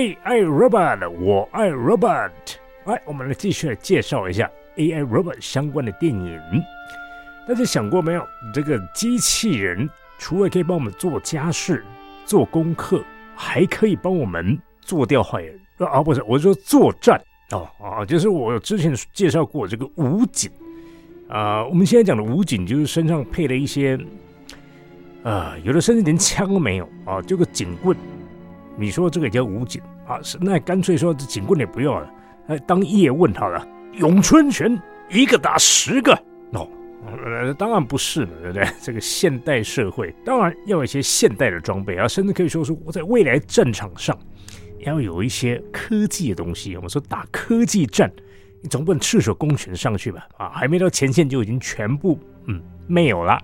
AI robot，我爱 robot。来，我们来继续来介绍一下 AI robot 相关的电影。大家想过没有？这个机器人除了可以帮我们做家事、做功课，还可以帮我们做掉坏人啊！不是，我说作战哦啊，就是我之前介绍过这个武警啊。我们现在讲的武警，就是身上配了一些啊，有的甚至连枪都没有啊，就个警棍。你说这个叫武警啊？是那干脆说这警棍也不要了，哎，当叶问好了，咏春拳一个打十个哦。呃，当然不是了，对不对？这个现代社会当然要一些现代的装备啊，甚至可以说是我在未来战场上要有一些科技的东西。我们说打科技战，你总不能赤手空拳上去吧？啊，还没到前线就已经全部嗯没有了。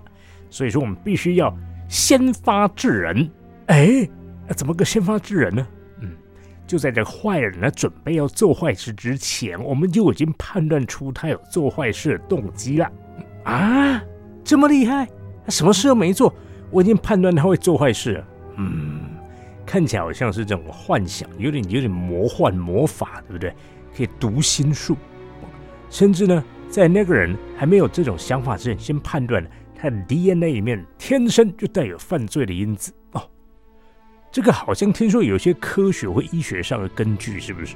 所以说我们必须要先发制人。哎。那怎么个先发制人呢？嗯，就在这坏人呢准备要做坏事之前，我们就已经判断出他有做坏事的动机了。啊，这么厉害？他什么事都没做，我已经判断他会做坏事。嗯，看起来好像是这种幻想，有点有点魔幻魔法，对不对？可以读心术，甚至呢，在那个人还没有这种想法之前，先判断他的 DNA 里面天生就带有犯罪的因子。这个好像听说有些科学或医学上的根据，是不是？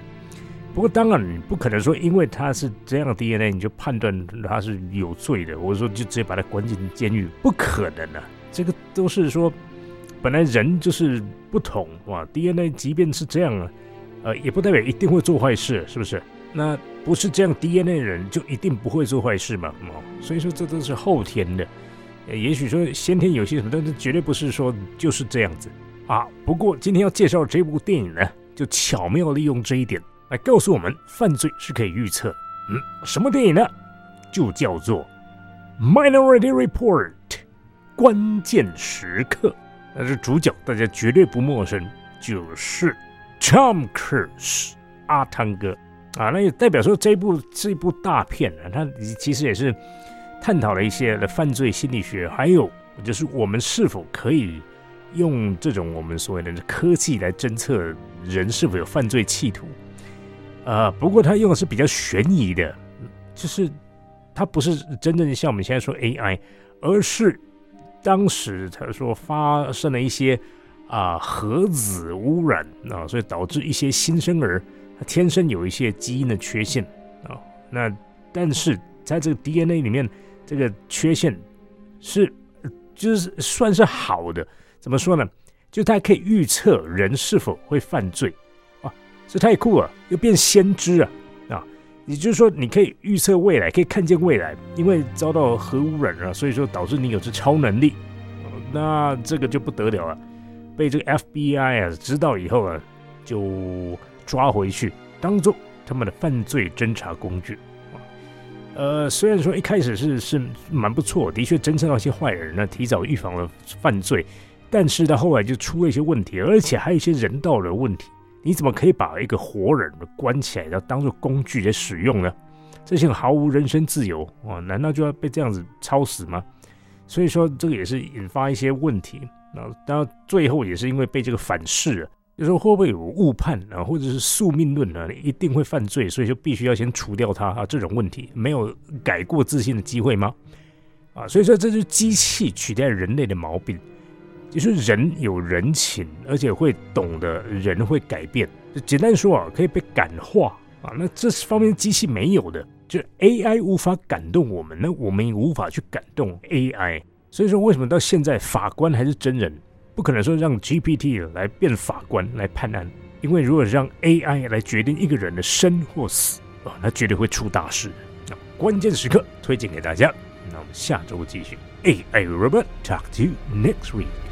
不过当然你不可能说，因为他是这样的 DNA，你就判断他是有罪的，或者说就直接把他关进监狱，不可能的。这个都是说，本来人就是不同哇，DNA 即便是这样啊，呃，也不代表一定会做坏事，是不是？那不是这样 DNA 的人就一定不会做坏事嘛？哦，所以说这都是后天的，也许说先天有些什么，但是绝对不是说就是这样子。啊，不过今天要介绍这部电影呢，就巧妙利用这一点来告诉我们，犯罪是可以预测。嗯，什么电影呢？就叫做《Minority Report》关键时刻。那是主角，大家绝对不陌生，就是 Tom Cruise 阿汤哥啊。那也代表说这部是一部大片啊，它其实也是探讨了一些的犯罪心理学，还有就是我们是否可以。用这种我们所谓的科技来侦测人是否有犯罪企图，呃，不过他用的是比较悬疑的，就是他不是真正像我们现在说 AI，而是当时他说发生了一些啊核子污染啊，所以导致一些新生儿他天生有一些基因的缺陷啊，那但是在这个 DNA 里面这个缺陷是就是算是好的。怎么说呢？就它可以预测人是否会犯罪啊，这太酷了，又变先知啊啊！也就是说，你可以预测未来，可以看见未来，因为遭到核污染了，所以说导致你有这超能力，那这个就不得了了，被这个 FBI 啊知道以后啊，就抓回去，当做他们的犯罪侦查工具呃，虽然说一开始是是蛮不错，的确侦测到一些坏人呢，提早预防了犯罪。但是到后来就出了一些问题，而且还有一些人道的问题。你怎么可以把一个活人关起来，要当做工具来使用呢？这些毫无人身自由啊，难道就要被这样子操死吗？所以说这个也是引发一些问题。然后到最后也是因为被这个反噬，就说会不会有误判啊，或者是宿命论啊，一定会犯罪，所以就必须要先除掉他啊，这种问题没有改过自新的机会吗？啊，所以说这是机器取代人类的毛病。就是人有人情，而且会懂得人会改变。就简单说啊，可以被感化啊。那这方面机器没有的，就 AI 无法感动我们，那我们也无法去感动 AI。所以说，为什么到现在法官还是真人？不可能说让 GPT 来变法官来判案，因为如果让 AI 来决定一个人的生或死啊，那绝对会出大事。那关键时刻推荐给大家。那我们下周继续。AI Robot Talk to next week.